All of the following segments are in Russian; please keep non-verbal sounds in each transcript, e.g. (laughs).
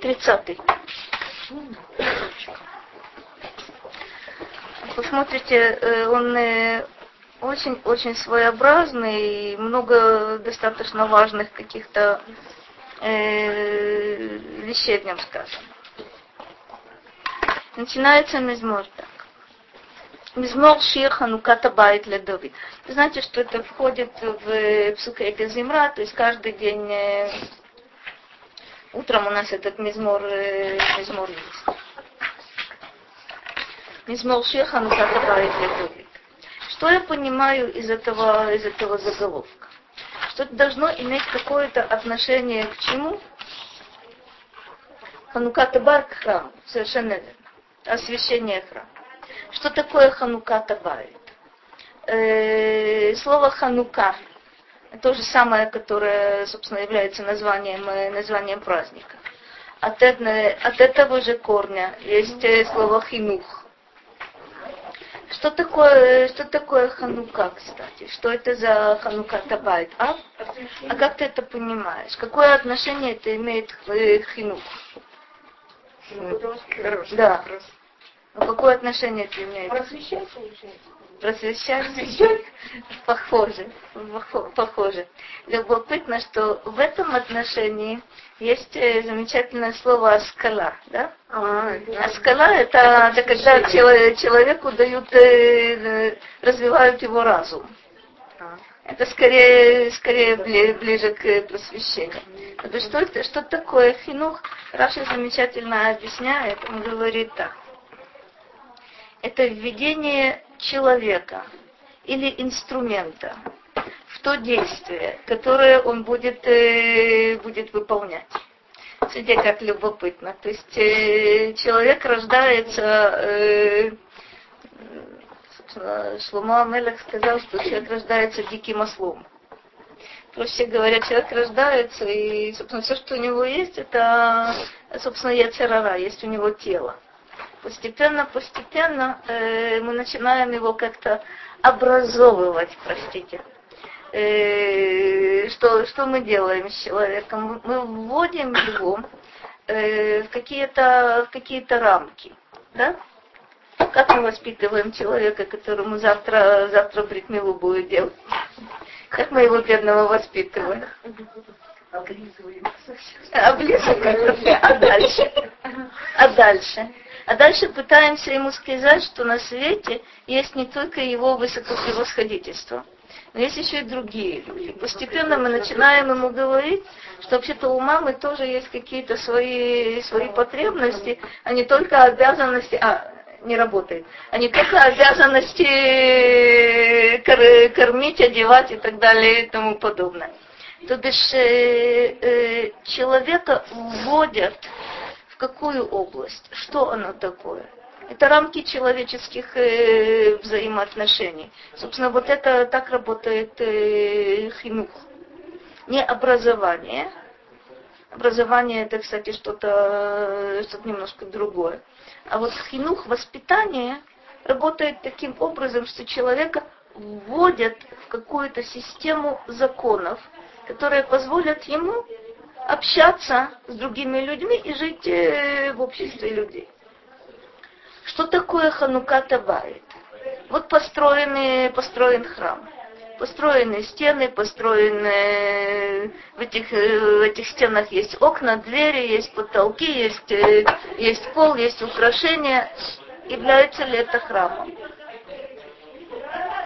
Тридцатый. Посмотрите, э, он очень-очень э, своеобразный и много достаточно важных каких-то э, вещей в нем сказано. Начинается мизмор так. Мизмор Шир Хануката Байт знаете, что это входит в Псукейка Зимра, то есть каждый день утром у нас этот мизмор, мизмор есть. Мизмор Байт Ледовид. Что я понимаю из этого, из этого заголовка? Что это должно иметь какое-то отношение к чему? Хануката Бар к храму. Совершенно верно. Освящение храма. Что такое Хануката Байт? Э, слово Ханука то же самое, которое, собственно, является названием, э, названием праздника. От, от этого же корня есть э, слово хинух. Что такое, что такое ханука, кстати? Что это за ханука табайт? А? а как ты это понимаешь? Какое отношение это имеет к хинук? Да. Но какое отношение это имеет? Просвещать, получается просвещать похоже, похоже. Любопытно, что в этом отношении есть э, замечательное слово «аскала». Да? А, аскала это, это когда человеку дают, э, развивают его разум. Это скорее, скорее ближе к просвещению. Это что, это, что такое хинух? Раша замечательно объясняет, он говорит так. Это введение человека или инструмента в то действие, которое он будет, э, будет выполнять. Смотрите, как любопытно. То есть э, человек рождается, э, Шломо Амелех сказал, что человек рождается диким ослом. Проще говоря, человек рождается, и, собственно, все, что у него есть, это, собственно, яцерара, есть у него тело постепенно, постепенно э, мы начинаем его как-то образовывать, простите. Э, что, что мы делаем с человеком? Мы вводим его э, в какие-то в какие-то рамки, да? Как мы воспитываем человека, которому завтра, завтра бритмилу будет делать? Как мы его бедного воспитываем? Облизываем. Облизываем. А дальше? А дальше? А дальше пытаемся ему сказать, что на свете есть не только его высокопревосходительство, но есть еще и другие люди. Постепенно мы начинаем ему говорить, что вообще-то у мамы тоже есть какие-то свои, свои потребности, а не только обязанности, а, не работает, а не только обязанности кормить, одевать и так далее и тому подобное. То бишь э, э, человека вводят какую область? Что оно такое? Это рамки человеческих э, взаимоотношений. Собственно, вот это так работает э, хинух. Не образование. Образование это, кстати, что-то что немножко другое. А вот хинух, воспитание, работает таким образом, что человека вводят в какую-то систему законов, которые позволят ему общаться с другими людьми и жить э, в обществе людей. Что такое Ханука Табайт? Вот построенный, построен храм. Построены стены, построены в этих, э, в этих стенах есть окна, двери, есть потолки, есть, э, есть пол, есть украшения. Является ли это храмом?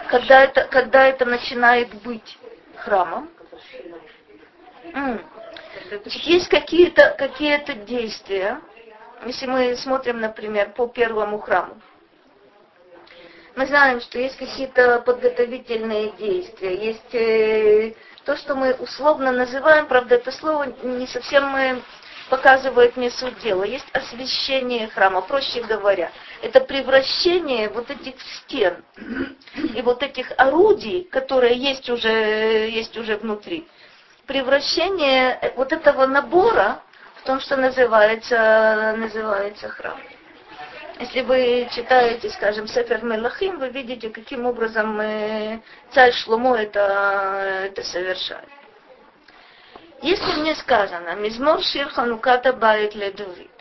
Когда это, когда это начинает быть храмом? Есть какие-то какие действия, если мы смотрим, например, по первому храму. Мы знаем, что есть какие-то подготовительные действия, есть э, то, что мы условно называем, правда, это слово не совсем э, показывает мне суть дела. Есть освещение храма, проще говоря. Это превращение вот этих стен (clears throat) и вот этих орудий, которые есть уже, есть уже внутри, превращение вот этого набора в том, что называется, называется храм. Если вы читаете, скажем, Сефер Мелахим, вы видите, каким образом царь Шломо это, это совершает. Если мне сказано «Мизмор шир хануката ледовит»,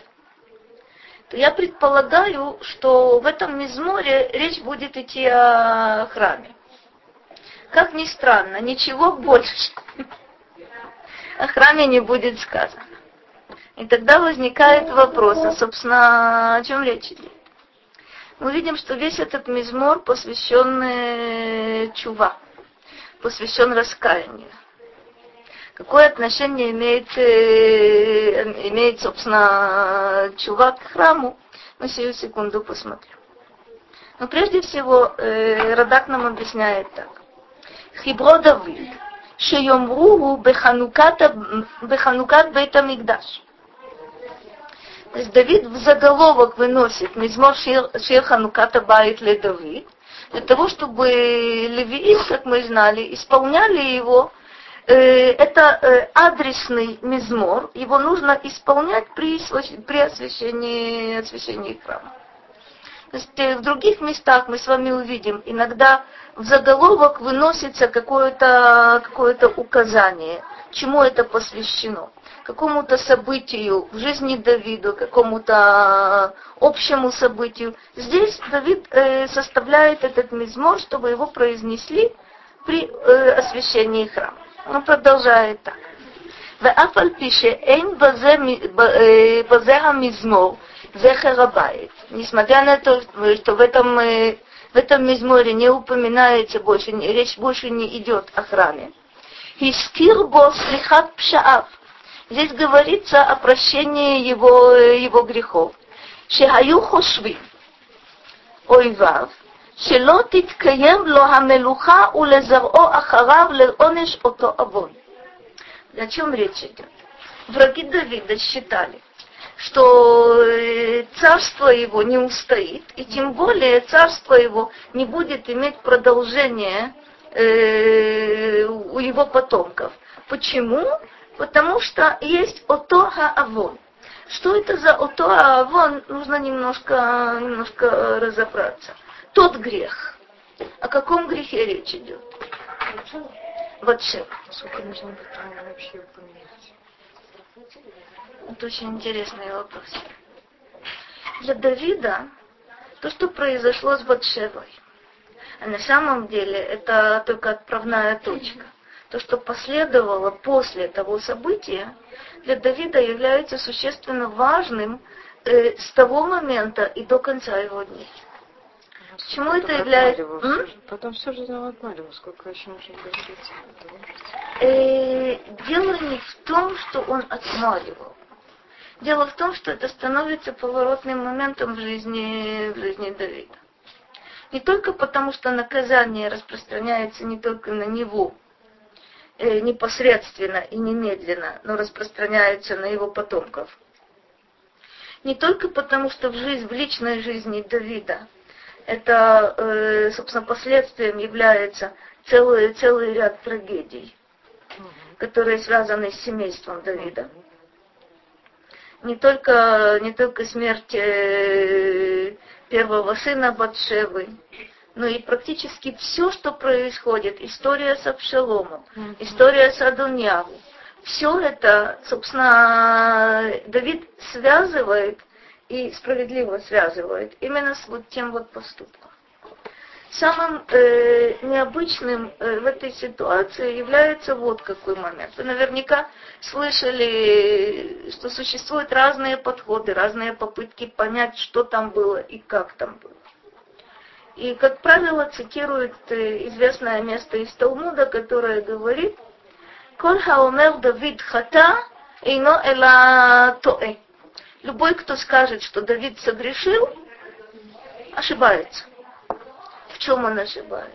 то я предполагаю, что в этом мизморе речь будет идти о храме. Как ни странно, ничего больше о храме не будет сказано. И тогда возникает вопрос, а, собственно, о чем речь идет? Мы видим, что весь этот мизмор посвящен э, чува, посвящен раскаянию. Какое отношение имеет, э, имеет собственно, чува к храму? Мы сию секунду посмотрим. Но прежде всего, э, Радак нам объясняет так. Хибро Давид, шеемруху беханукат бейтамикдаш. То есть Давид в заголовок выносит Мизмор Шир, шир Хануката Байт Ле Давид, для того, чтобы левиим, как мы знали, исполняли его, это адресный мизмор, его нужно исполнять при, при освящении, освящении храма. То есть в других местах мы с вами увидим, иногда в заголовок выносится какое-то какое указание, чему это посвящено какому-то событию в жизни Давида, какому-то общему событию. Здесь Давид э, составляет этот мизмор, чтобы его произнесли при э, освящении храма. Он продолжает так. ואף על פי שאין בזה המזמור זכר הבית, несмотря на то, что в этом, в этом мизморе не упоминается больше, речь больше не идет о храме. הזכיר בו סליחת פשעיו, Здесь говорится о прощении его, его грехов. שהיו חושבים, אויביו, שלא תתקיים לו המלוכה ולזרעו אחריו לעונש אותו עוון. О чем речь идет? Враги Давида считали, что э, царство его не устоит, и тем более царство его не будет иметь продолжения э, у его потомков. Почему? Потому что есть ото авон. Что это за ото авон, нужно немножко, немножко разобраться. Тот грех. О каком грехе речь идет? Вот все. Сколько нужно вообще упоминать? Это очень интересный вопрос. Для Давида то, что произошло с Батшевой, а на самом деле это только отправная точка то, что последовало после того события, для Давида является существенно важным э, с того момента и до конца его дней. Почему это является... Потом всю жизнь он отмаливал. Сколько еще можно говорить? Э, дело не в том, что он отмаливал. Дело в том, что это становится поворотным моментом в жизни, в жизни Давида. Не только потому, что наказание распространяется не только на него, э, непосредственно и немедленно, но распространяются на его потомков. Не только потому, что в, жизнь, в личной жизни Давида это, э, собственно, последствием является целый, целый ряд трагедий, которые связаны с семейством Давида. Не только, не только смерть э, первого сына Батшевы, но и практически все, что происходит, история с Абшаломом, mm-hmm. история с Адуньяву, все это, собственно, Давид связывает и справедливо связывает именно с вот тем вот поступком. Самым э, необычным э, в этой ситуации является вот какой момент. Вы наверняка слышали, что существуют разные подходы, разные попытки понять, что там было и как там было. И, как правило, цитирует э, известное место из Талмуда, которое говорит, «Коль хаомер Давид хата, ино эла тоэ». Любой, кто скажет, что Давид согрешил, ошибается. В чем он ошибается?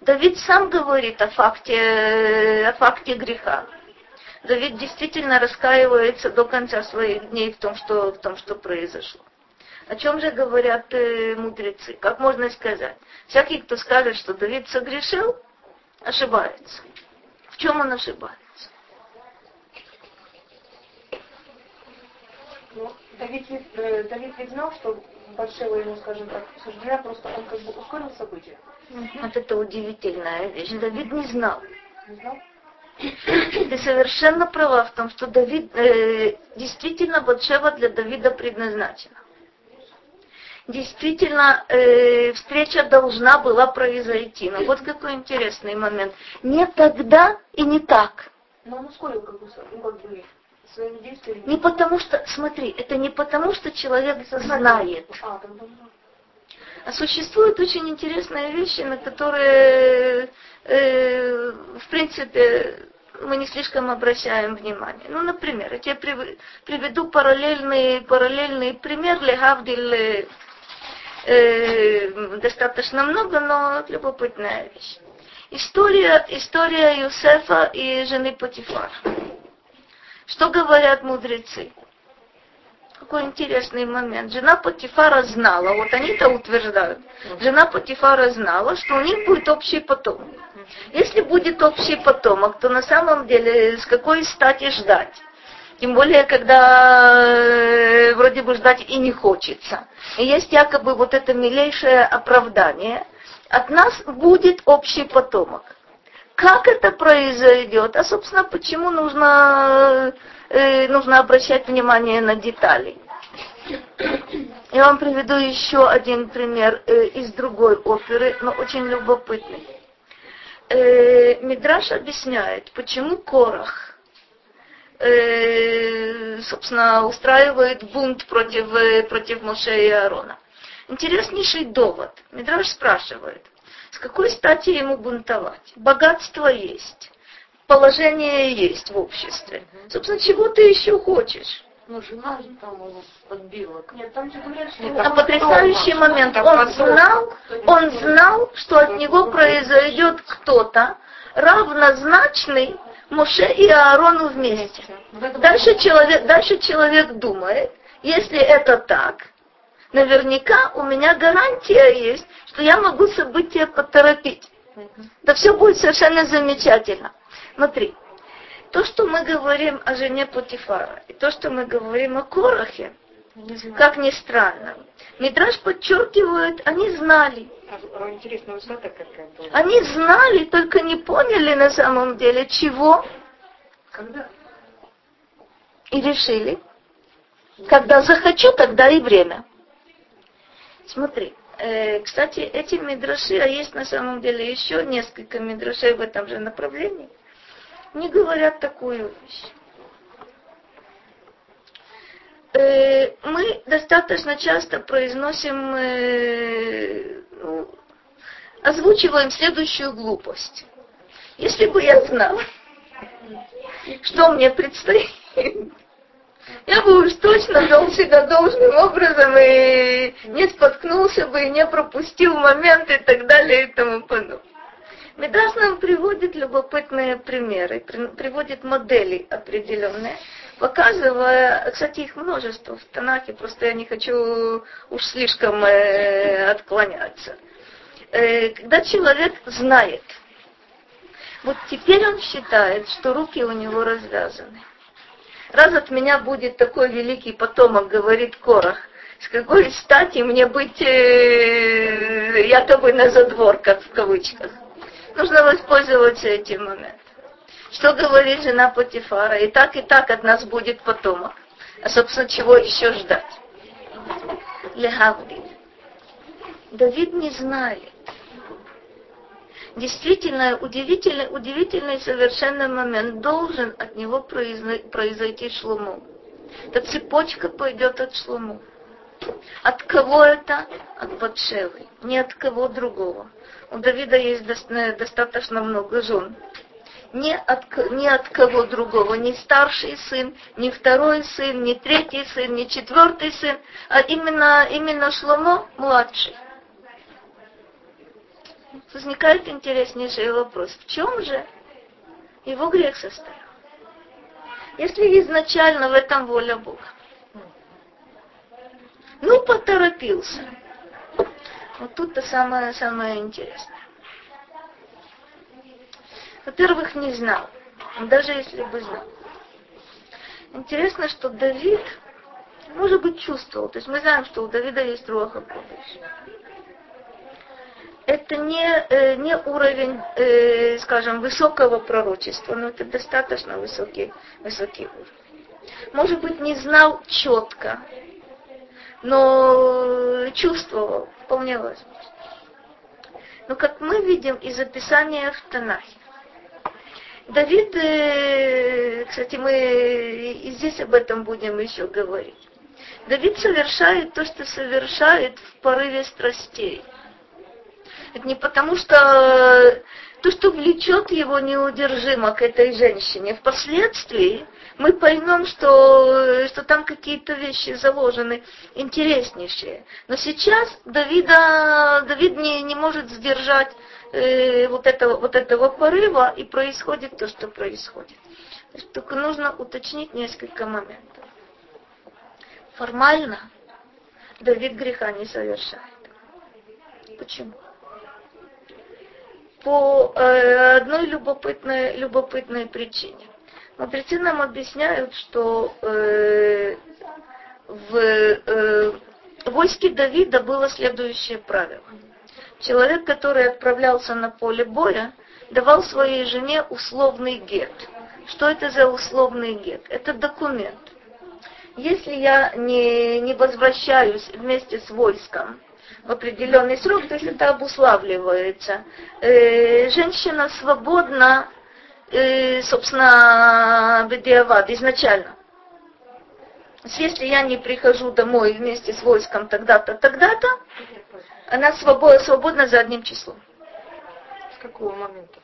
Давид сам говорит о факте, о факте греха. Давид действительно раскаивается до конца своих дней в том, что, в том, что произошло. О чем же говорят э, мудрецы? Как можно сказать? Всякий, кто скажет, что Давид согрешил, ошибается. В чем он ошибается? Ну, Давид, э, Давид ведь знал, что Батшева ему, скажем так, суждена, просто он как бы ускорил события. Вот это удивительная вещь. Давид не знал. Не знал? (clears throat) Ты совершенно права в том, что Давид, э, действительно Батшева для Давида предназначена. Действительно, э, встреча должна была произойти. Но вот какой интересный момент. Не тогда и не так. Но он ускорил как бы, ну, как бы своими действиями. Не потому что, смотри, это не потому что человек знает. А, А существуют очень интересные вещи, на которые, э, в принципе, мы не слишком обращаем внимание. Ну, например, я тебе приведу параллельный, параллельный пример Легавдиль э, достаточно много, но любопытная вещь. История, история Юсефа и жены Патифар. Что говорят мудрецы? Какой интересный момент. Жена Патифара знала, вот они-то утверждают, жена Патифара знала, что у них будет общий потомок. Если будет общий потомок, то на самом деле с какой стати ждать? Тем более, когда э, вроде бы ждать и не хочется. И есть якобы вот это милейшее оправдание. От нас будет общий потомок. Как это произойдет? А, собственно, почему нужно, э, нужно обращать внимание на детали? Я вам приведу еще один пример э, из другой оперы, но очень любопытный. Э, Мидраш объясняет, почему Корах э, собственно, устраивает бунт против, э, против Моше и Аарона. Интереснейший довод. Мидраш спрашивает, какой стати ему бунтовать? Богатство есть, положение есть в обществе. Собственно, чего ты еще хочешь? Ну, жена же там его подбила. Нет, там же говорят, что... А потрясающий момент. Он знал, он знал, что от него произойдет кто-то, равнозначный Моше и Аарону вместе. Дальше человек, дальше человек думает, если это так, наверняка у меня гарантия есть, что я могу события поторопить. Да все будет совершенно замечательно. Смотри, то, что мы говорим о жене Путифара, и то, что мы говорим о Корахе, как ни странно, Мидраш подчеркивает, они знали. А, интересно, высота какая была? Они знали, только не поняли на самом деле, чего. Когда? И решили, когда захочу, тогда и время. Смотри, э, кстати, эти мидраши, а есть на самом деле еще несколько мидрашей в этом же направлении, не говорят такую вещь. Э, мы достаточно часто произносим, э, ну, озвучиваем следующую глупость. Если бы я знал, что мне предстоит, я бы уж точно вел себя должным образом и не споткнулся бы, и не пропустил момент и так далее и тому подобное. Медраж нам приводит любопытные примеры, приводит модели определенные, показывая, кстати, их множество в Танахе, просто я не хочу уж слишком э, отклоняться. Э, когда человек знает, вот теперь он считает, что руки у него развязаны. Раз от меня будет такой великий потомок, говорит Корах, с какой стати мне быть э, якобы на задворках в кавычках. Нужно воспользоваться этим моментом. Что говорит жена Патифара? И так, и так от нас будет потомок. А, собственно, чего еще ждать? Легавдин. Давид не знает. Действительно, удивительный, удивительный совершенно момент. Должен от него произойти шлуму. Эта цепочка пойдет от шлуму. От кого это? От Батшевы. Не от кого другого. У Давида есть достаточно много жен ни от, ни от кого другого, ни старший сын, ни второй сын, ни третий сын, ни четвертый сын, а именно, именно Шломо младший. Возникает интереснейший вопрос, в чем же его грех состоял? Если изначально в этом воля Бога. Ну, поторопился. Вот тут-то самое, самое интересное. Во-первых, не знал. Даже если бы знал. Интересно, что Давид, может быть, чувствовал. То есть мы знаем, что у Давида есть руаха Кодыш. Это не, э, не уровень, э, скажем, высокого пророчества, но это достаточно высокий, высокий уровень. Может быть, не знал четко, но чувствовал, вполне возможно. Но как мы видим из описания в Танахе, Давид, э, кстати, мы и здесь об этом будем еще говорить. Давид совершает то, что совершает в порыве страстей. Это не потому, что то, что влечет его неудержимо к этой женщине. Впоследствии мы поймем, что, что там какие-то вещи заложены интереснейшие. Но сейчас Давида, Давид не, не может сдержать э, вот, этого, вот этого порыва, и происходит то, что происходит. Только нужно уточнить несколько моментов. Формально Давид греха не совершает. Почему? По э, одной любопытной, любопытной причине. Мудрецы нам объясняют, что э, в э, войске Давида было следующее правило. Человек, который отправлялся на поле боя, давал своей жене условный гет. Что это за условный гет? Это документ. Если я не, не возвращаюсь вместе с войском в определенный срок, то есть это обуславливается, э, женщина свободна э, собственно, Бедиавад изначально. Если я не прихожу домой вместе с войском тогда-то, тогда-то, она свободна, свободна за одним числом. С какого момента?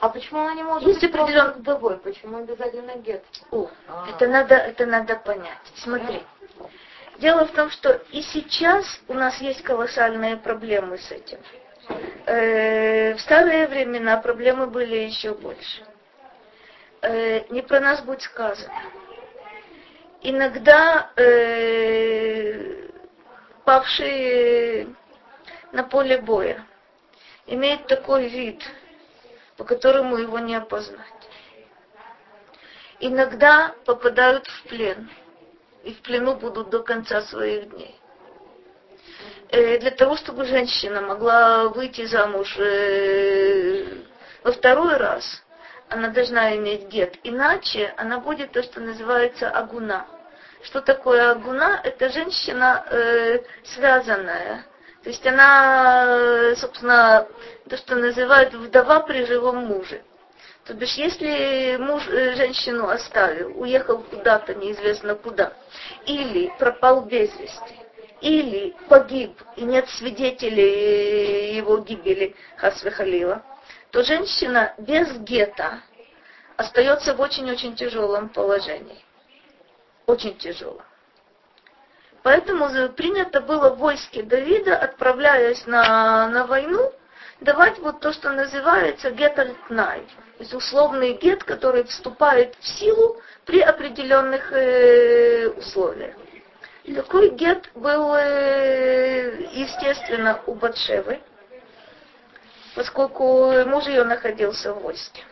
А почему она не может Есть быть определен- вдовой? Почему обязательно гет? О, А. это надо, это надо понять. Смотри. Дело в том, что и сейчас у нас есть колоссальные проблемы с этим. Э, в старые времена проблемы были еще больше. Э, не про нас будет сказано. Иногда э, павшие на поле боя имеют такой вид, по которому его не опознать. Иногда попадают в плен, и в плену будут до конца своих дней. Э, Для того, чтобы женщина могла выйти замуж э, во второй раз, она должна иметь гет. Иначе она будет то, что называется агуна. Что такое агуна? Это женщина э, связанная. То есть она, собственно, то, что называют вдова при живом муже. То бишь, если муж э, женщину оставил, уехал куда-то, неизвестно куда, или пропал без вести, или погиб, и нет свидетелей его гибели, Хасвехалила, то женщина без гета остается в очень-очень тяжелом положении. Очень тяжелом. Поэтому принято было в войске Давида, отправляясь на, на войну, давать вот то, что называется гет аль-тнай. То есть условный гет, который вступает в силу при определенных э, условиях. Такой гет был, э, естественно, у Батшевы, поскольку муж ее находился в войске.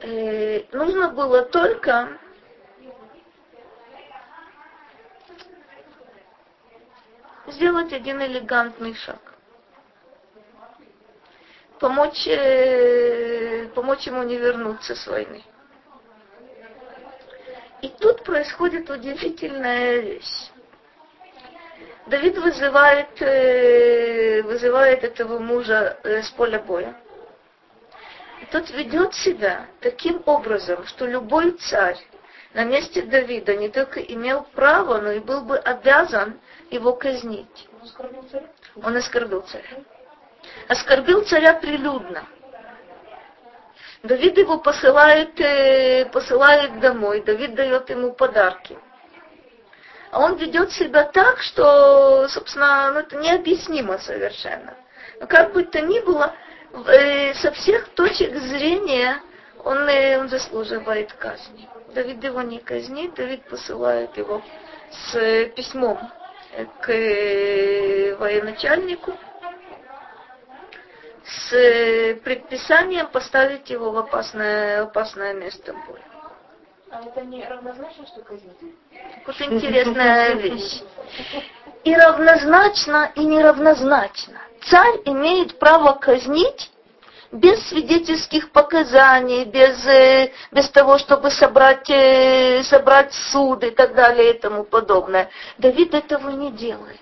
Э, нужно было только сделать один элегантный шаг. Помочь, э, помочь ему не вернуться с войны. И тут происходит удивительная вещь. Давид вызывает, э, вызывает этого мужа э, с поля боя. И тот ведет себя таким образом, что любой царь на месте Давида не только имел право, но и был бы обязан его казнить. Он оскорбил царя? Он оскорбил царя. Оскорбил царя прилюдно. Давид его посылает, э, посылает домой, Давид дает ему подарки. А он ведет себя так, что, собственно, ну, это необъяснимо совершенно. Но как бы то ни было, э, со всех точек зрения он, он заслуживает казни. Давид его не казнит, Давид посылает его с письмом к э, военачальнику с предписанием поставить его в опасное, опасное место боя. А это не равнозначно, что казнить? Вот интересная вещь. и равнозначно, и неравнозначно. Царь имеет право казнить без свидетельских показаний, без, э, без того, чтобы собрать, э, собрать суд и так далее и тому подобное. Давид этого не делает.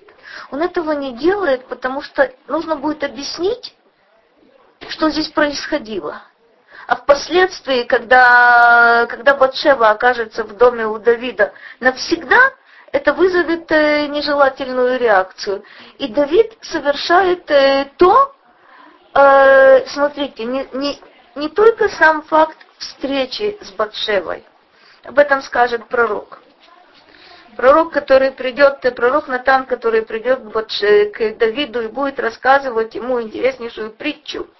Он этого не делает, потому что нужно будет объяснить, что здесь происходило. А впоследствии, когда, когда Батшева окажется в доме у Давида навсегда, это вызовет э, нежелательную реакцию. И Давид совершает то, э, смотрите, не, не, не только сам факт встречи с Батшевой, об этом скажет пророк. Пророк, который придет, пророк Натан, который придет к, Давиду и будет рассказывать ему интереснейшую притчу –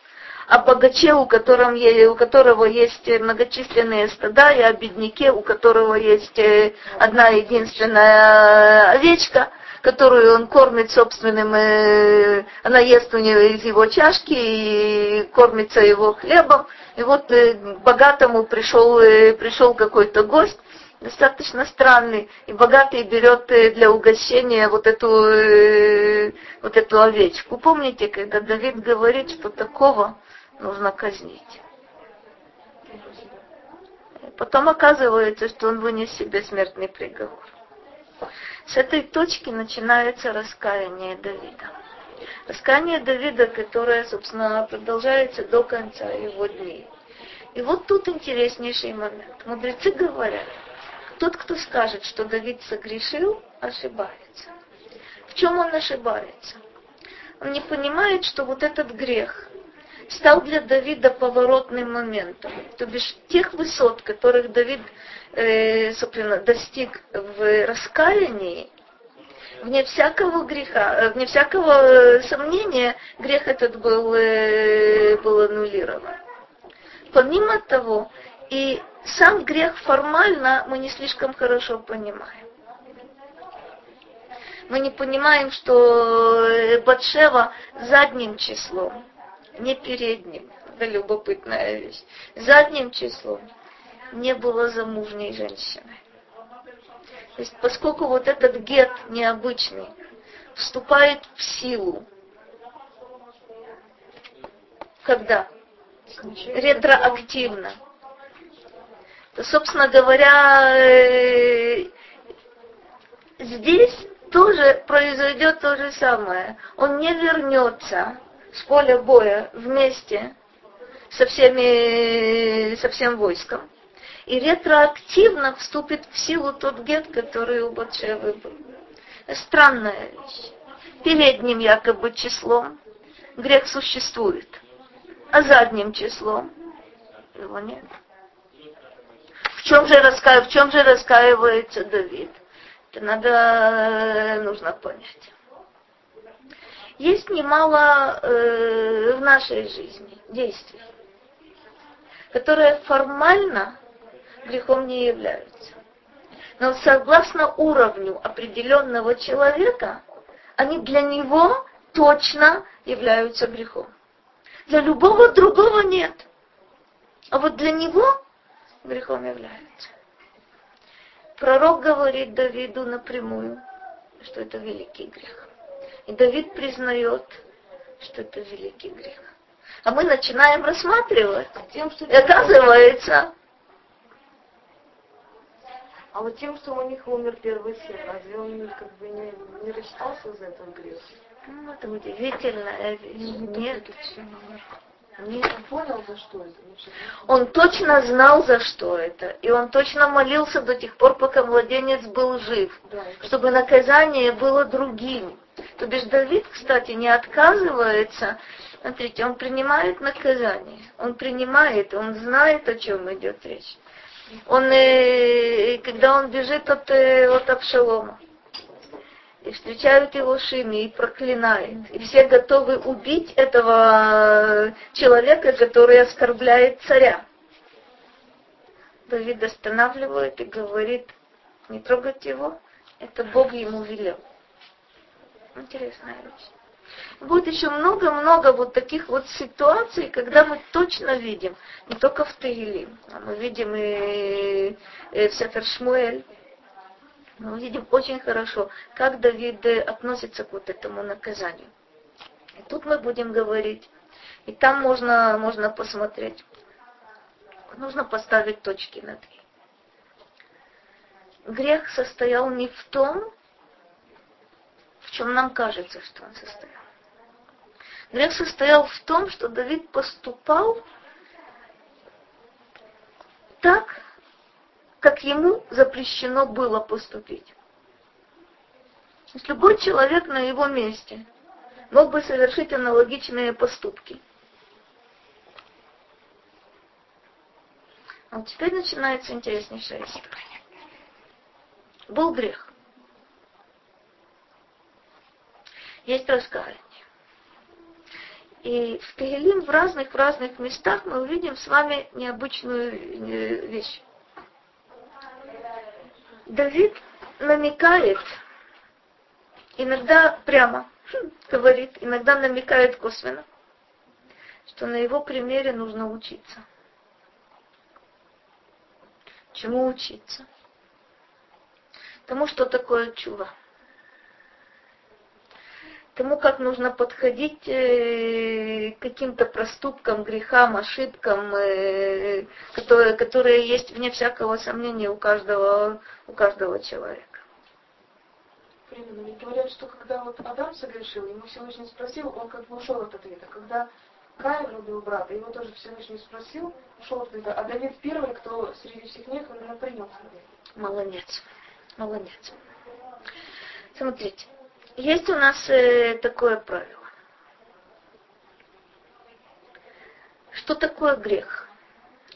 о богаче, у, котором, у которого есть многочисленные стада, и о бедняке, у которого есть э, одна единственная овечка, которую он кормит собственным, э, она ест у него из его чашки и кормится его хлебом. И вот э, богатому пришел, пришел какой-то гость, достаточно странный, и богатый берет для угощения вот эту, вот эту овечку. Помните, когда Давид говорит, что такого нужно казнить. Потом оказывается, что он вынес себе смертный приговор. С этой точки начинается раскаяние Давида. Раскаяние Давида, которое, собственно, продолжается до конца его дней. И вот тут интереснейший момент. Мудрецы говорят, тот, кто скажет, что Давид согрешил, ошибается. В чем он ошибается? Он не понимает, что вот этот грех, стал для Давида поворотным моментом. То бишь тех высот, которых Давид, собственно, достиг в раскаянии, вне всякого греха, э, вне всякого э, сомнения, грех этот был, э, был аннулирован. Помимо того, и сам грех формально мы не слишком хорошо понимаем. Мы не понимаем, что Батшева задним числом не передним, это любопытная вещь, задним числом не было замужней женщины. То есть, поскольку вот этот гет необычный вступает в силу, когда? Ретроактивно. То, собственно говоря, э, здесь тоже произойдет то же самое. Он не вернется с поля боя вместе со, всеми, со всем войском. И ретроактивно вступит в силу тот гет, который у Батшевы был. Странная вещь. Передним якобы числом грех существует, а задним числом его нет. В чем же, раска... в чем же раскаивается Давид? Это надо, нужно понять есть немало э, в нашей жизни действий, которые формально грехом не являются. Но согласно уровню определенного человека, они для него точно являются грехом. Для любого другого нет. А вот для него грехом является. Пророк говорит Давиду напрямую, что это великий грех. И Давид признает, что это великий грех. А мы начинаем рассматривать. Тем, что и оказывается... А вот тем, что у них умер первый сын, разве он как бы не, не рассчитался за этот грех? Ну, это удивительно. Нет. Нет, он понял, за что это. Он точно знал, за что это. И он точно молился до тех пор, пока младенец был жив. Да, чтобы наказание было другим. То бишь Давид, кстати, не отказывается. Смотрите, он принимает наказание. Он принимает, он знает, о чем идет речь. Он, э, когда он бежит от, э, от Абшалома, и встречают его Шими и проклинает. И все готовы убить этого человека, который оскорбляет царя. Давид останавливает и говорит, не трогать его, это Бог ему велел. Интересная вещь. Будет еще много-много вот таких вот ситуаций, когда мы точно видим, не только в Таилим, а мы видим и, и в Сефер Шмуэль, Мы увидим очень хорошо, как Давид относится к вот этому наказанию. И тут мы будем говорить, и там можно, можно посмотреть. Нужно поставить точки над «и». Грех состоял не в том, в чем нам кажется, что он состоял. Грех состоял в том, что Давид поступал так, как ему запрещено было поступить. То есть любой человек на его месте мог бы совершить аналогичные поступки. А вот теперь начинается интереснейшая история. Был грех. Есть раскаяние. И в Тегелим в разных в разных местах мы увидим с вами необычную вещь. Давид намекает, иногда прямо говорит, иногда намекает косвенно, что на его примере нужно учиться. Чему учиться? Тому, что такое чува. Тому, как нужно подходить э, к каким-то проступкам, грехам, ошибкам, э, которые, которые есть вне всякого сомнения у каждого, у каждого человека. Примерно. Ведь говорят, что когда вот Адам согрешил, ему Всевышний спросил, он как бы ушел от ответа. Когда Каин убил брата, его тоже Всевышний спросил, ушел от ответа. А Давид первый, кто среди всех них именно принял ответ. Молодец. Молодец. Смотрите, есть у нас э, такое правило. Что такое грех?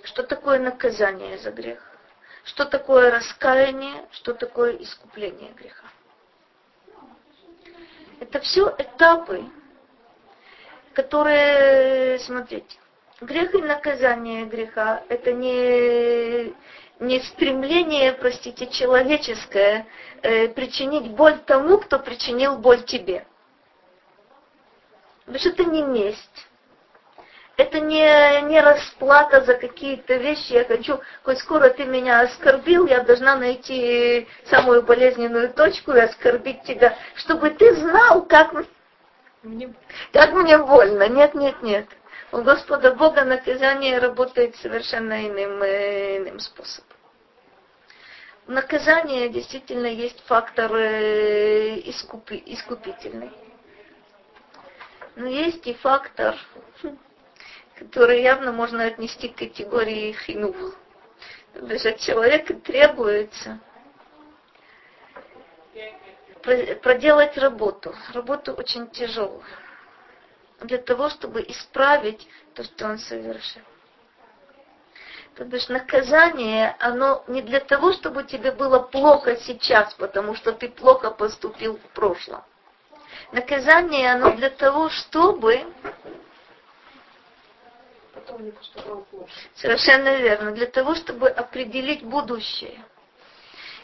Что такое наказание за грех? Что такое раскаяние? Что такое искупление греха? Это все этапы, которые, смотрите, грех и наказание греха – это не, не стремление, простите, человеческое э, причинить боль тому, кто причинил боль тебе. Потому что это не месть. Это не, не расплата за какие-то вещи. Я хочу, хоть скоро ты меня оскорбил, я должна найти самую болезненную точку и оскорбить тебя, чтобы ты знал, как мне, как мне больно. Нет, нет, нет. У Господа Бога наказание работает совершенно иным, э, иным способом. У наказания действительно есть фактор э, искупи, искупительный. Но есть и фактор, который явно можно отнести к категории хинух. То от человека требуется проделать работу, работу очень тяжелую, для того, чтобы исправить то, что он совершил. То бишь наказание, оно не для того, чтобы тебе было плохо сейчас, потому что ты плохо поступил в прошлом. Наказание, оно для того, чтобы... Совершенно верно. Для того, чтобы определить будущее.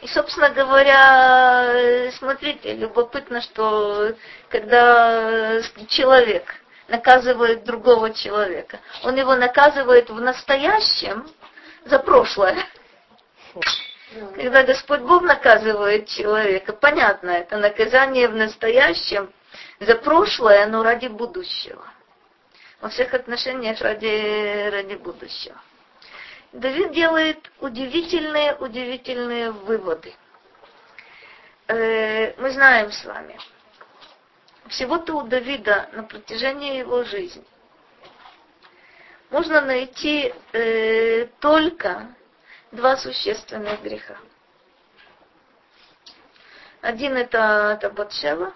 И, собственно говоря, смотрите, любопытно, что когда человек наказывает другого человека, он его наказывает в настоящем за прошлое. Когда Господь Бог наказывает человека, понятно, это наказание в настоящем за прошлое, но ради будущего. Во всех отношениях ради, ради будущего. Давид делает удивительные, удивительные выводы. Э, мы знаем с вами, всего-то у Давида на протяжении его жизни можно найти э, только два существенных греха. Один это, это Батшева,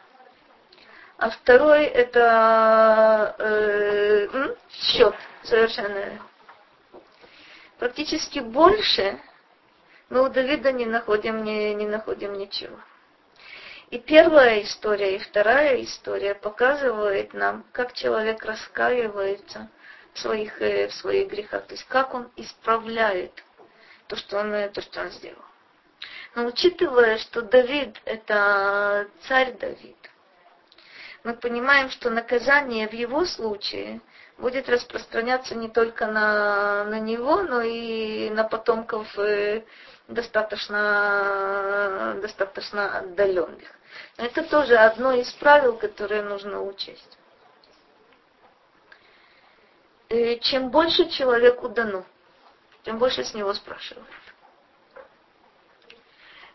а второй это э, счет, совершенно практически больше мы у Давида не находим, не, не находим ничего. И первая история, и вторая история показывает нам, как человек раскаивается в своих, э, в своих грехах, то есть как он исправляет то, что он, то, что он сделал. Но учитывая, что Давид это царь Давид, мы понимаем, что наказание в его случае будет распространяться не только на, на него, но и на потомков э, достаточно, достаточно отдаленных. Это тоже одно из правил, которые нужно учесть. И чем больше человеку дано, тем больше с него спрашивают.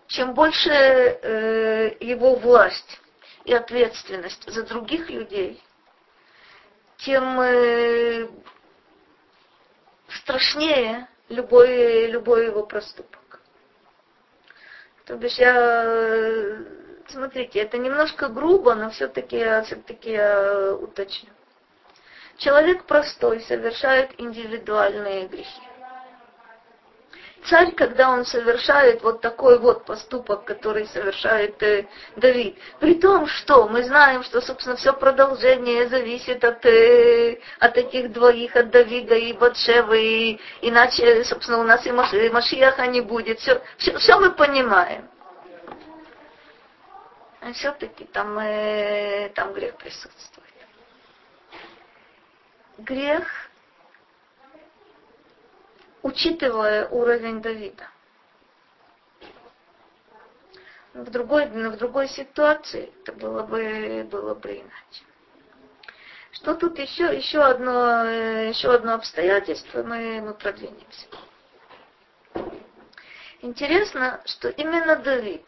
Чем больше э, его власть и ответственность за других людей, тем э, страшнее любой, любой его проступок. То бишь я, э, смотрите, это немножко грубо, но все-таки все-таки я уточню. Человек простой совершает индивидуальные грехи. Царь, когда он совершает вот такой вот поступок, который совершает э, Давид, при том, что мы знаем, что, собственно, все продолжение зависит от, э, от этих двоих, от Давида и Батшевы, и, иначе, собственно, у нас и Машиаха не будет. Все, все, все мы понимаем. А все-таки там, э, там грех присутствует. Грех учитывая уровень Давида. В другой, в другой ситуации это было бы, было бы иначе. Что тут еще? Еще одно, еще одно обстоятельство, мы, мы продвинемся. Интересно, что именно Давид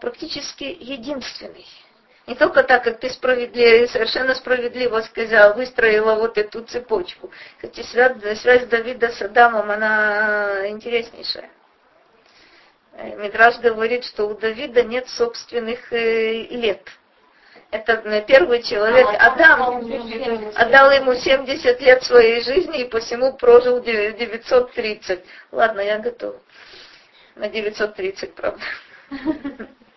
практически единственный не только так, как ты справедливо, совершенно справедливо сказал, выстроила вот эту цепочку. Кстати, связь, связь Давида с Адамом, она интереснейшая. Мидраж говорит, что у Давида нет собственных э, лет. Это э, первый человек, а, Адам, отдал ему 70 лет своей жизни и посему прожил 930. Ладно, я готов. На 930, правда. (laughs)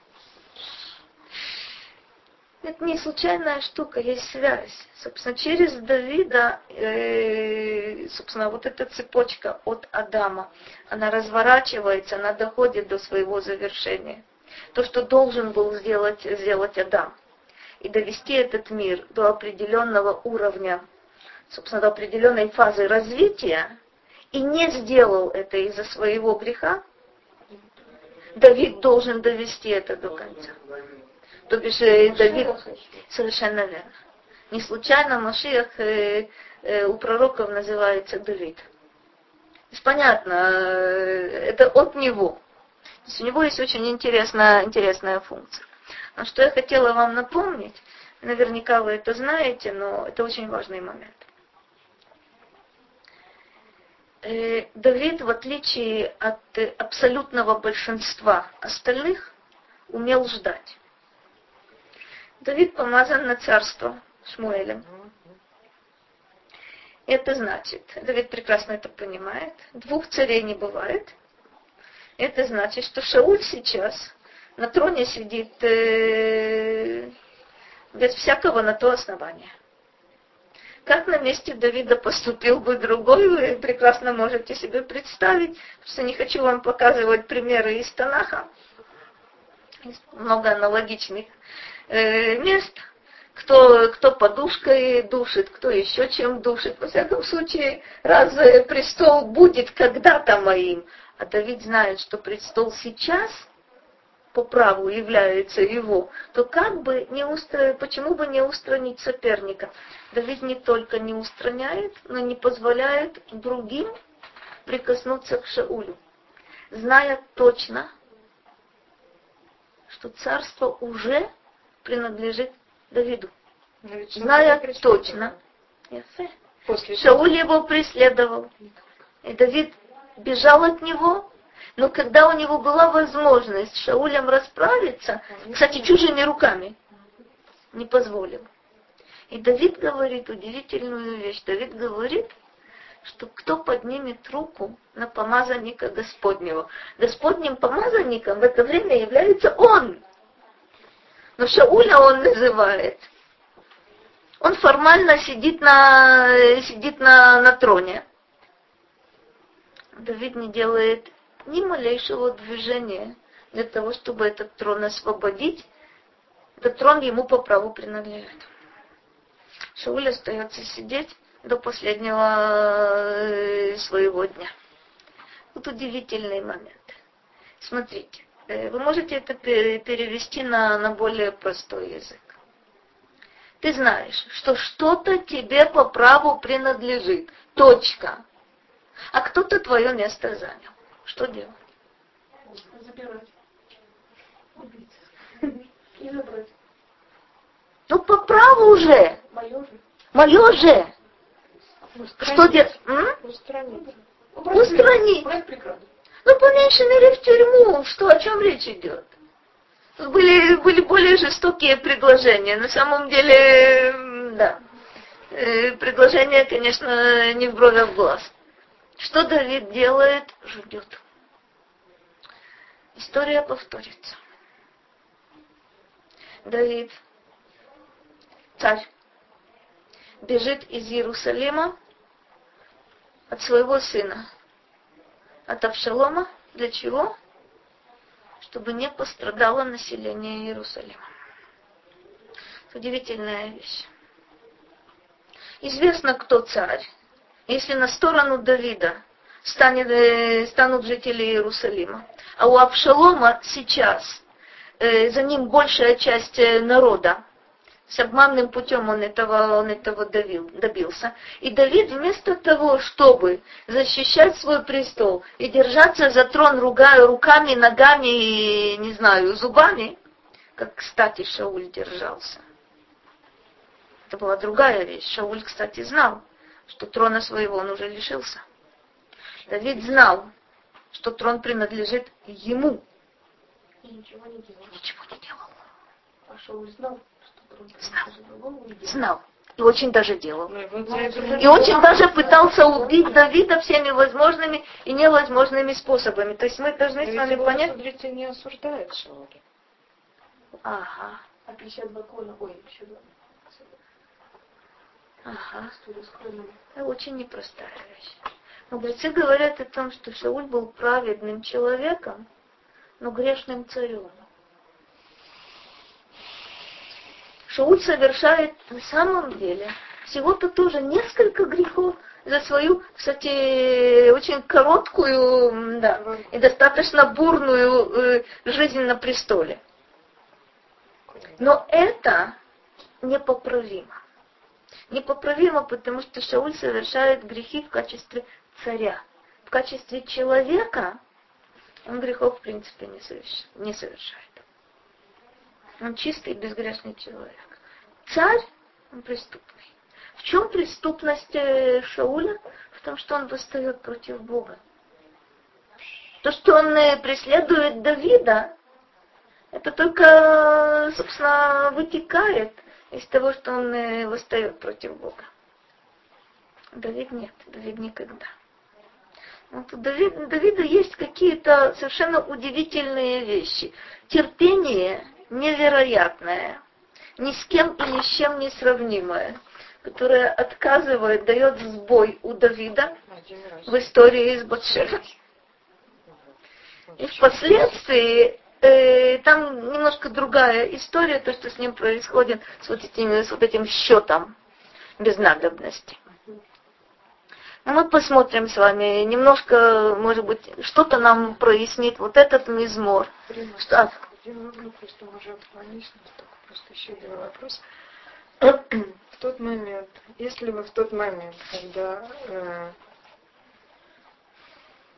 Это не случайная штука, есть связь. Собственно, через Давида, э, собственно, вот эта цепочка от Адама, она разворачивается, она доходит до своего завершения. То, что должен был сделать, сделать Адам. И довести этот мир до определенного уровня, собственно, до определенной фазы развития, и не сделал это из-за своего греха, Давид должен довести это до конца. То бишь э, Давид, совершенно верно. Не случайно Машиах э, э, у пророков называется Давид. То есть понятно, э, это от него. То есть у него есть очень интересная, интересная функция. Но что я хотела вам напомнить, наверняка вы это знаете, но это очень важный момент. Э, Давид, в отличие от абсолютного большинства остальных, умел ждать. Давид помазан на царство Шмуэлем. Это значит, Давид прекрасно это понимает, двух царей не бывает. Это значит, что Шауль сейчас на троне сидит э, без всякого на то основания. Как на месте Давида поступил бы другой, вы прекрасно можете себе представить. Просто не хочу вам показывать примеры из Танаха. Много аналогичных мест, кто, кто подушкой душит, кто еще чем душит. Во всяком случае, раз престол будет когда-то моим, а Давид знает, что престол сейчас по праву является его, то как бы не устранить, почему бы не устранить соперника? Давид не только не устраняет, но не позволяет другим прикоснуться к Шаулю, зная точно, что царство уже принадлежит Давиду. Зная точно. Шауль его преследовал. И Давид бежал от него, но когда у него была возможность с Шаулем расправиться, кстати, чужими руками, не позволил. И Давид говорит удивительную вещь. Давид говорит, что кто поднимет руку на помазанника Господнего. Господним помазанником в это время является он. Но Шауля он называет. Он формально сидит на, сидит на, на троне. Давид не делает ни малейшего движения для того, чтобы этот трон освободить. Этот трон ему по праву принадлежит. Шауль остается сидеть до последнего э, своего дня. Вот удивительный момент. Смотрите, вы можете это перевести на, на более простой язык. Ты знаешь, что что-то тебе по праву принадлежит. Точка. А кто-то твое место занял. Что делать? Забирать. Убить. И забрать. Ну, по праву уже. Мое же. Мое же. Что делать? Устранить. Устранить. Брать преграду. Ну, помешанные в тюрьму. Что, о чем речь идет? Были, были более жестокие предложения. На самом деле, да. Э, предложение, конечно, не в брови, а в глаз. Что Давид делает? Ждет. История повторится. Давид, царь, бежит из Иерусалима от своего сына, от Авшалома. Для чего? Чтобы не пострадало население Иерусалима. Это удивительная вещь. Известно, кто царь. Если на сторону Давида станет, э, станут жители Иерусалима, а у Авшалома сейчас э, за ним большая часть э, народа, с обманным путем он этого, он этого давил, добился. И Давид вместо того, чтобы защищать свой престол и держаться за трон ругая руками, ногами и, не знаю, зубами, как, кстати, Шауль держался. Это была другая вещь. Шауль, кстати, знал, что трона своего он уже лишился. Давид знал, что трон принадлежит ему. И ничего не делал. Ничего не делал. А Шауль знал. Знал. Знал. И очень даже делал. Ну, и очень даже пытался убить Давида всеми возможными и невозможными способами. То есть мы должны с вами понять... Смотрите, не осуждает Шауля. Ага, А 52 клона, ой, 52. ага. Это очень непростая вещь. Мудрецы говорят о том, что Шауль был праведным человеком, но грешным царем. Шауль совершает на самом деле всего-то тоже несколько грехов за свою, кстати, очень короткую да, и достаточно бурную э, жизнь на престоле. Но это непоправимо. Непоправимо, потому что Шауль совершает грехи в качестве царя. В качестве человека он грехов, в принципе, не совершает. Он чистый и безгрешный человек. Царь, он преступный. В чем преступность э, Шауля? В том, что он восстает против Бога. То, что он э, преследует Давида, это только, собственно, вытекает из того, что он э, восстает против Бога. Давид нет, Давид никогда. Вот у Давида, Давида есть какие-то совершенно удивительные вещи. Терпение невероятное, ни с кем и ни с чем не сравнимое, которое отказывает, дает сбой у Давида в истории с Батшевой. И впоследствии э, там немножко другая история, то, что с ним происходит с вот, этим, с вот этим счетом без надобности. Но мы посмотрим с вами немножко, может быть, что-то нам прояснит вот этот мизмор. Что, а, Один ну, просто мы уже отклонились, настолько просто еще один вопрос. В тот момент, если вы в тот момент, когда э,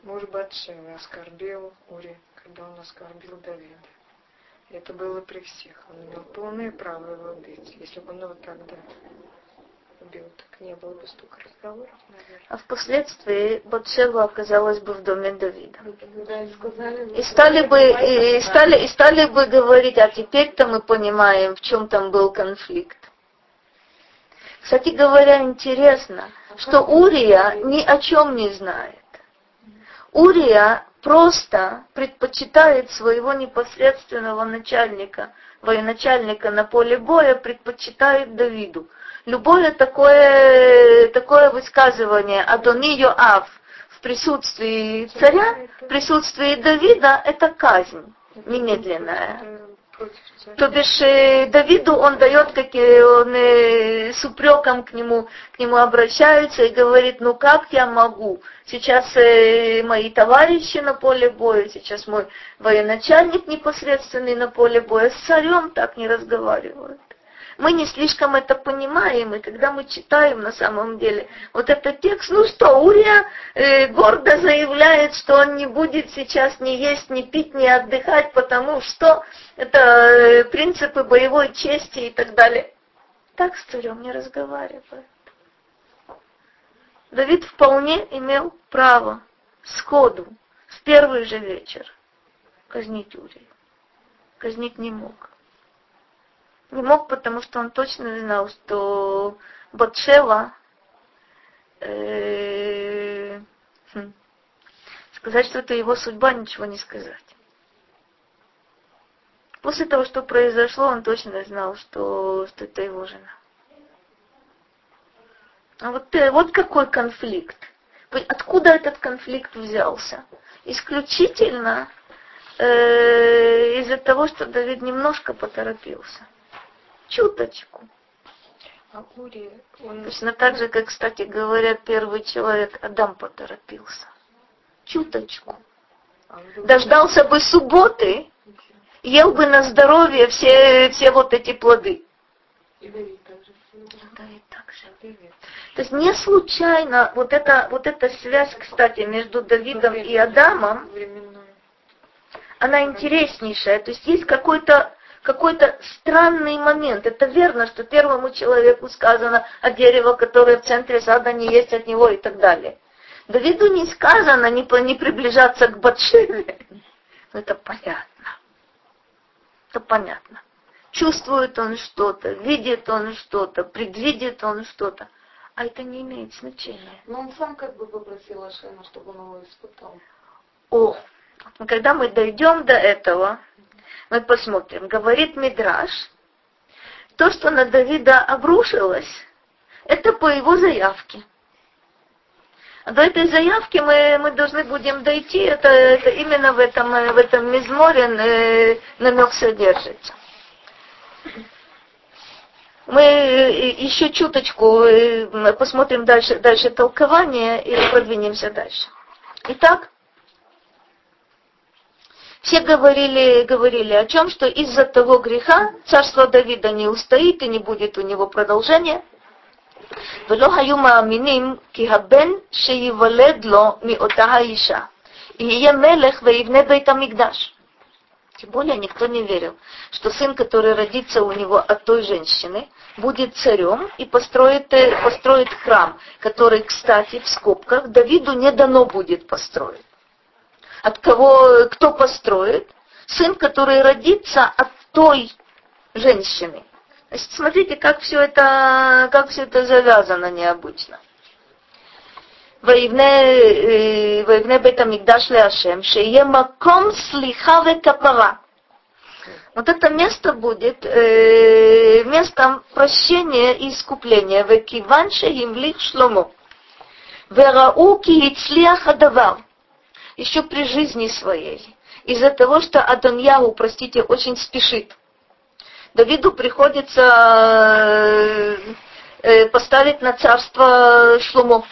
муж Батшевы оскорбил Ури, когда он оскорбил Давида, это было при всех, он имел полное право его убить. Если бы он его тогда убил, так не было бы столько разговоров, наверное. а впоследствии Батшева оказалась бы в доме Давида. Да, сказали. И стали бы, и, и стали, и стали бы говорить, а теперь-то мы понимаем, в чем там был конфликт. Кстати говоря, интересно, что Урия ни о чем не знает. Урия просто предпочитает своего непосредственного начальника, военачальника на поле боя, предпочитает Давиду. Любое такое, такое высказывание Адони Йоав в присутствии царя, в присутствии Давида, это казнь немедленная. То бишь э, Давиду он дает, как он э, с упреком к нему, к нему обращаются и говорит, ну как я могу? Сейчас э, мои товарищи на поле боя, сейчас мой военачальник непосредственный на поле боя, с царем так не разговаривают мы не слишком это понимаем, и когда мы читаем на самом деле вот этот текст, ну что, Урия э, гордо заявляет, что он не будет сейчас ни есть, ни пить, ни отдыхать, потому что это э, принципы боевой чести и так далее. Так с царем не разговаривает. Давид вполне имел право сходу, в первый же вечер, казнить Урию. Казнить не мог. Не мог, потому что он точно знал, что Батшева э, хм, сказать, что это его судьба, ничего не сказать. После того, что произошло, он точно знал, что, что это его жена. А вот, э, вот какой конфликт. Откуда этот конфликт взялся? Исключительно э, из-за того, что Давид немножко поторопился. Чуточку. А Ури, он... Точно так же, как, кстати говоря, первый человек, Адам, поторопился. Чуточку. А Дождался бы субботы, ел бы на здоровье все, все вот эти плоды. И Давид также. Давид также. То есть не случайно вот эта, вот эта связь, кстати, между Давидом и Адамом, она интереснейшая. То есть есть какой-то какой-то странный момент. Это верно, что первому человеку сказано о дерево, которое в центре сада не есть от него и так далее. Давиду не сказано не, не приближаться к Батшеве. Но это понятно. Это понятно. Чувствует он что-то, видит он что-то, предвидит он что-то. А это не имеет значения. Но он сам как бы попросил Ашема, чтобы он его испытал. О, когда мы дойдем до этого, мы посмотрим. Говорит Мидраш, то, что на Давида обрушилось, это по его заявке. До этой заявки мы, мы должны будем дойти, это, это именно в этом, в этом мизморе э, намек содержится. Мы еще чуточку э, посмотрим дальше, дальше толкование и продвинемся дальше. Итак, все говорили, говорили о чем, что из-за того греха царство Давида не устоит и не будет у него продолжения. Тем более никто не верил, что сын, который родится у него от той женщины, будет царем и построит, э, построит храм, который, кстати, в скобках Давиду не дано будет построить от кого, кто построит, сын, который родится от той женщины. Значит, смотрите, как все это, как все это завязано необычно. ויבנה בית המקדש להשם, שיהיה מקום סליחה וכפרה. Вот это место будет э, местом прощения и искупления. וכיוון שהמליך שלמה, וראו כי הצליח הדבר, еще при жизни своей, из-за того, что Адоньяу, простите, очень спешит. Давиду приходится э, э, поставить на царство Шлумо.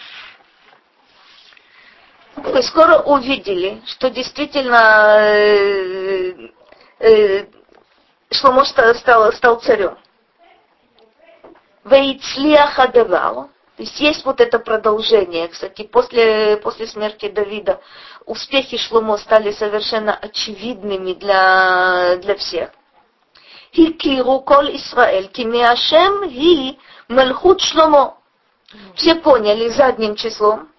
Вы скоро увидели, что действительно э, Шлумо стал, стал царем. Вейцлиах Адавал, то есть есть вот это продолжение. Кстати, после, после смерти Давида успехи Шломо стали совершенно очевидными для, для всех. Хикиру кол Исраэль, кимиашем ги мельхут Шломо. Все поняли задним числом,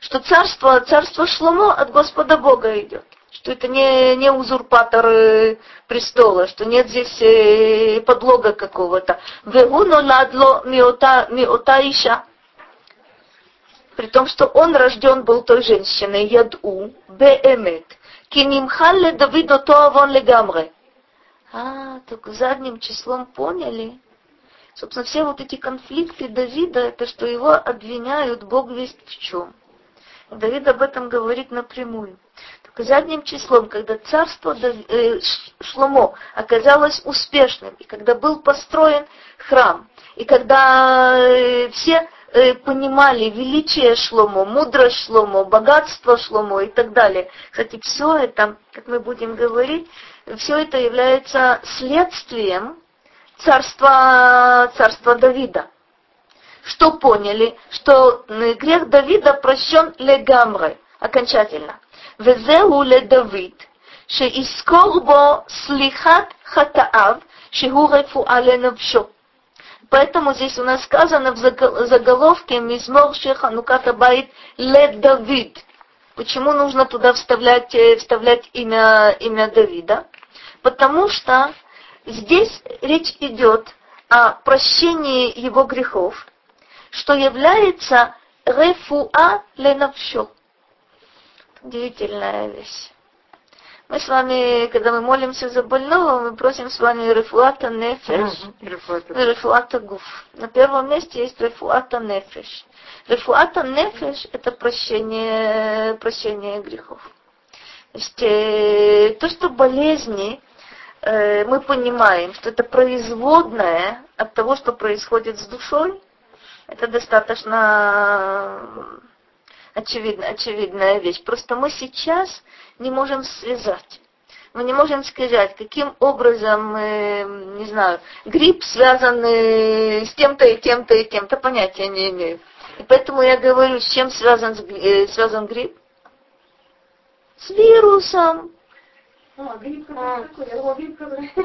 что царство, царство Шломо от Господа Бога идет. Что это не, не узурпатор престола, что нет здесь э, подлога какого-то. Вегуно ладло миота иша при том, что он рожден был той женщиной, яду, беэмет, кинимхалле Давиду тоавон легамре. А, только задним числом поняли. Собственно, все вот эти конфликты Давида, это что его обвиняют Бог весть в чем. Давид об этом говорит напрямую. задним числом, когда царство э, Шломо оказалось успешным, и когда был построен храм, и когда э, все Э, понимали величие Шлому, мудрость Шлому, богатство Шлому и так далее. Кстати, все это, как мы будем говорить, все это является следствием царства, царства Давида. Что поняли? Что э, грех Давида прощен легамры, окончательно. Везеу ле Давид, шеискор бо слихат хатаав, шигу рефуа ленавшо. Поэтому здесь у нас сказано в заголовке «Мизмор Шехануката Байт Лед Давид». Почему нужно туда вставлять, э, вставлять имя, имя Давида? Потому что здесь речь идет о прощении его грехов, что является рефуа ленавшо удивительная вещь. Мы с вами, когда мы молимся за больного, мы просим с вами рефуата нефеш, рефуата гуф. На первом месте есть рефуата нефеш. Рефуата нефеш – это прощение, прощение грехов. То есть э, то, что болезни, э, мы понимаем, что это производное от того, что происходит с душой, это достаточно очевидно, очевидная вещь. Просто мы сейчас не можем связать. Мы не можем сказать, каким образом, э, не знаю, грипп связан с тем-то и тем-то и тем-то, понятия не имею. И поэтому я говорю, с чем связан, э, связан грипп? С вирусом. А, грипп грипп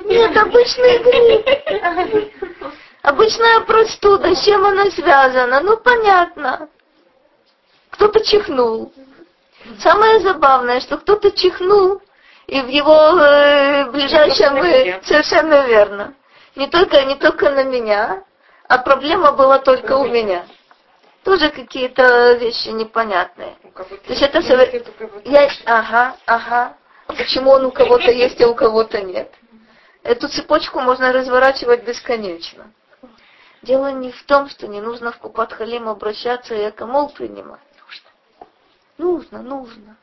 Нет, обычный грипп. (laughs) Обычная простуда, с чем она связана? Ну, понятно кто-то чихнул. Самое забавное, что кто-то чихнул, и в его э, ближайшем... Э, совершенно верно. Не только, не только на меня, а проблема была только у меня. Тоже какие-то вещи непонятные. То есть это совер... Я... Ага, ага. Почему он у кого-то есть, а у кого-то нет? Эту цепочку можно разворачивать бесконечно. Дело не в том, что не нужно в Купат Халим обращаться и акамол принимать. Нужно, нужно.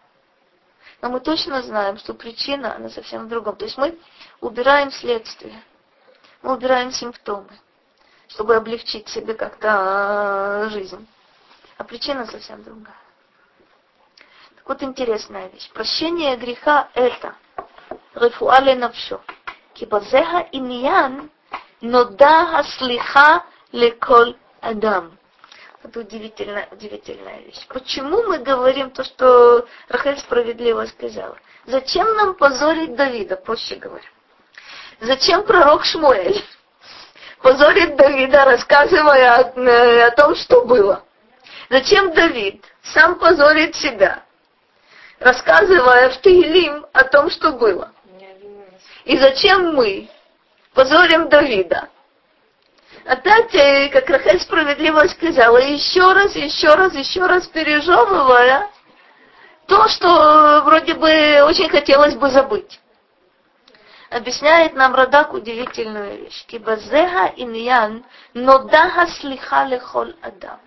Но мы точно знаем, что причина, она совсем в другом. То есть мы убираем следствие, мы убираем симптомы, чтобы облегчить себе как-то а, жизнь. А причина совсем другая. Так вот интересная вещь. Прощение греха это рефуале навшо. Кибазеха иньян нода слиха леколь адам. Это удивительная, удивительная вещь. Почему мы говорим то, что Рахель справедливо сказала? Зачем нам позорить Давида, проще говоря? Зачем пророк Шмуэль позорит Давида, рассказывая о, э, о том, что было? Зачем Давид сам позорит себя, рассказывая в Тилим о том, что было? И зачем мы позорим Давида, опять, э, как Рахель справедливо сказала, еще раз, еще раз, еще раз пережевывая то, что вроде бы очень хотелось бы забыть. Объясняет нам Радак удивительную вещь. Кибазеха иньян нодаха слиха лехол адам.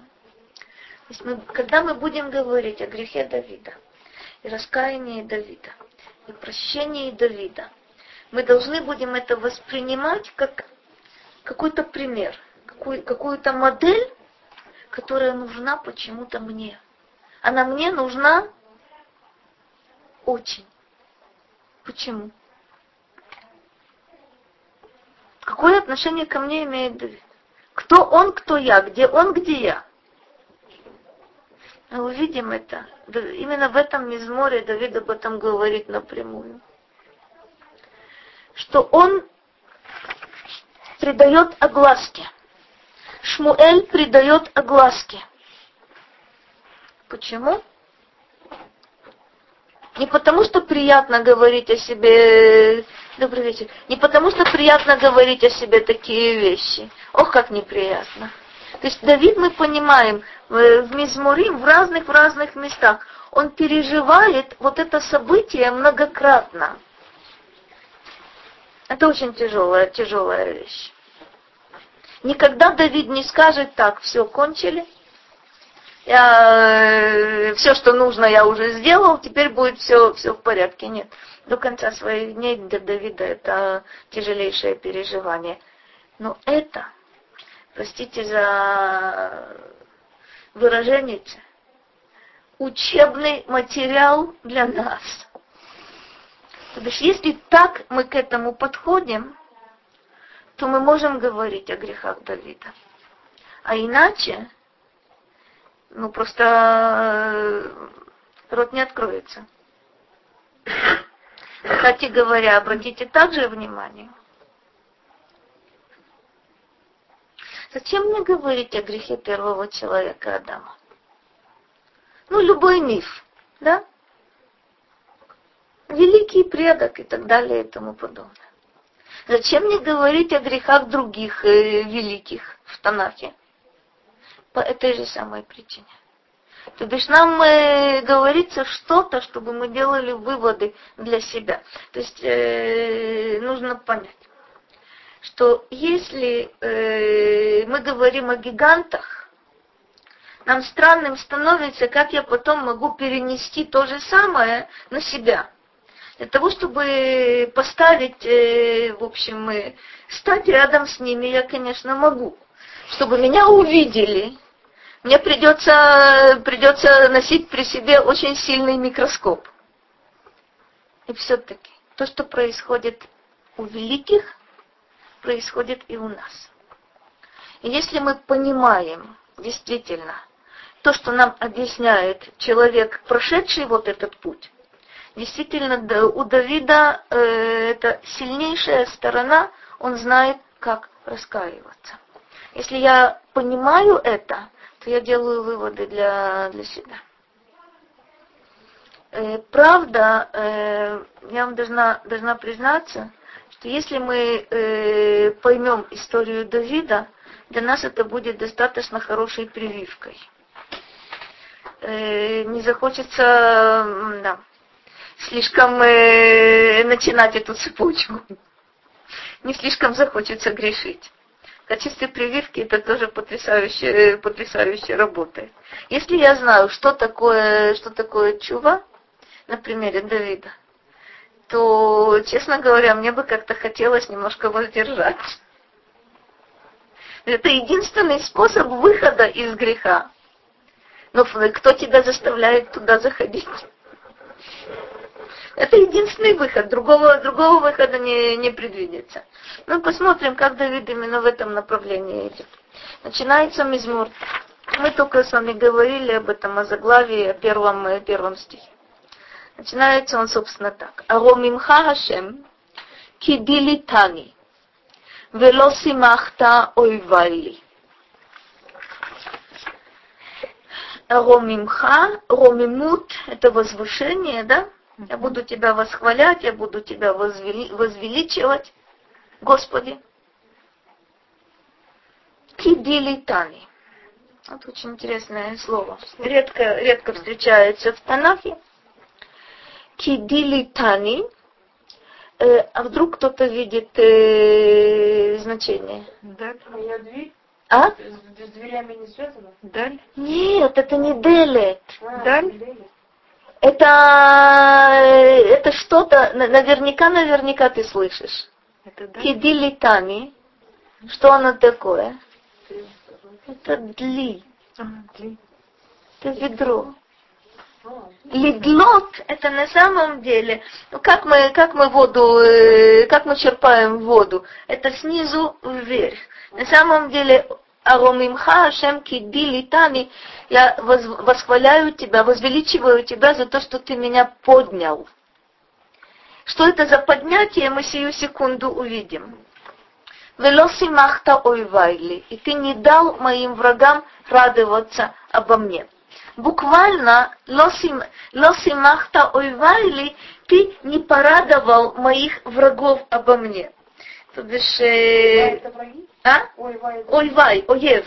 Мы, когда мы будем говорить о грехе Давида, и раскаянии Давида, и прощении Давида, мы должны будем это воспринимать как какой-то пример, какую, какую-то модель, которая нужна почему-то мне. Она мне нужна очень. Почему? Какое отношение ко мне имеет Давид? Кто он, кто я? Где он, где я? Мы увидим это. Именно в этом мизморе Давид об этом говорит напрямую. Что он придает огласке. Шмуэль придает огласке. Почему? Не потому, что приятно говорить о себе, добрый вечер, не потому, что приятно говорить о себе такие вещи. Ох, как неприятно. То есть Давид, мы понимаем, в Мизмурим, в разных, в разных местах, он переживает вот это событие многократно. Это очень тяжелая, тяжелая вещь. Никогда Давид не скажет так, все, кончили. я, все, что нужно, я уже сделал, теперь будет все, все в порядке. Нет. До конца своих дней для Давида это тяжелейшее переживание. Но это, простите за выражение, учебный материал для нас. То есть, если так мы к этому подходим, то мы можем говорить о грехах Давида. А иначе, ну просто э, рот не откроется. Кстати говоря, обратите также внимание. Зачем мне говорить о грехе первого человека Адама? Ну, любой миф, да? Великий предок и так далее и тому подобное. Зачем мне говорить о грехах других э, великих в Танахе? По этой же самой причине. То бишь нам э, говорится что-то, чтобы мы делали выводы для себя. То есть э, нужно понять, что если э, мы говорим о гигантах, нам странным становится, как я потом могу перенести то же самое на себя. Для того, чтобы поставить, э, в общем, э, стать рядом с ними, я, конечно, могу. Чтобы меня увидели, мне придется, придется носить при себе очень сильный микроскоп. И все-таки то, что происходит у великих, происходит и у нас. И если мы понимаем действительно то, что нам объясняет человек, прошедший вот этот путь, действительно у Давида э, это сильнейшая сторона, он знает, как раскаиваться. Если я понимаю это, то я делаю выводы для, для себя. Э, правда, э, я вам должна, должна признаться, что если мы э, поймем историю Давида, для нас это будет достаточно хорошей прививкой. Э, не захочется да, слишком э, начинать эту цепочку. Не слишком захочется грешить. В качестве прививки это тоже потрясающе, потрясающе работает. Если я знаю, что такое, что такое чува, на примере Давида, то, честно говоря, мне бы как-то хотелось немножко воздержаться. Это единственный способ выхода из греха. Но кто тебя заставляет туда заходить? Это единственный выход, другого, другого выхода не, не предвидится. Ну, посмотрим, как Давид именно в этом направлении идет. Начинается Мизмур. Мы только с вами говорили об этом, о заглавии, о первом, о первом стихе. Начинается он, собственно, так. Аромимха Хашем кидилитани вело симахта ойвали. Ромимха, ромимут – это возвышение, да? Я буду тебя восхвалять, я буду тебя возвели, возвеличивать, Господи. Кидилитани. Вот очень интересное слово. Редко, редко встречается в Танахе. Кидилитани. Э, а вдруг кто-то видит э, значение? Да, моя дверь. А? С, с дверями не связано? Даль? Нет, это не делет. А, Даль? Делит. Это, это что-то, наверняка, наверняка ты слышишь. Это даль? Кидилитами. Что оно такое? Это дли. А, дли. Это ведро. Лидлот это на самом деле, ну как мы, как мы воду, э, как мы черпаем воду, это снизу вверх. На самом деле, Аромимха Ашем Киди Литани, я восхваляю тебя, возвеличиваю тебя за то, что ты меня поднял. Что это за поднятие, мы сию секунду увидим. Велоси махта ойвайли, и ты не дал моим врагам радоваться обо мне буквально лосимахта ойвайли, ты не порадовал моих врагов обо мне. То бишь, э, это враги? А? Ой, вай, Ойвай, оев.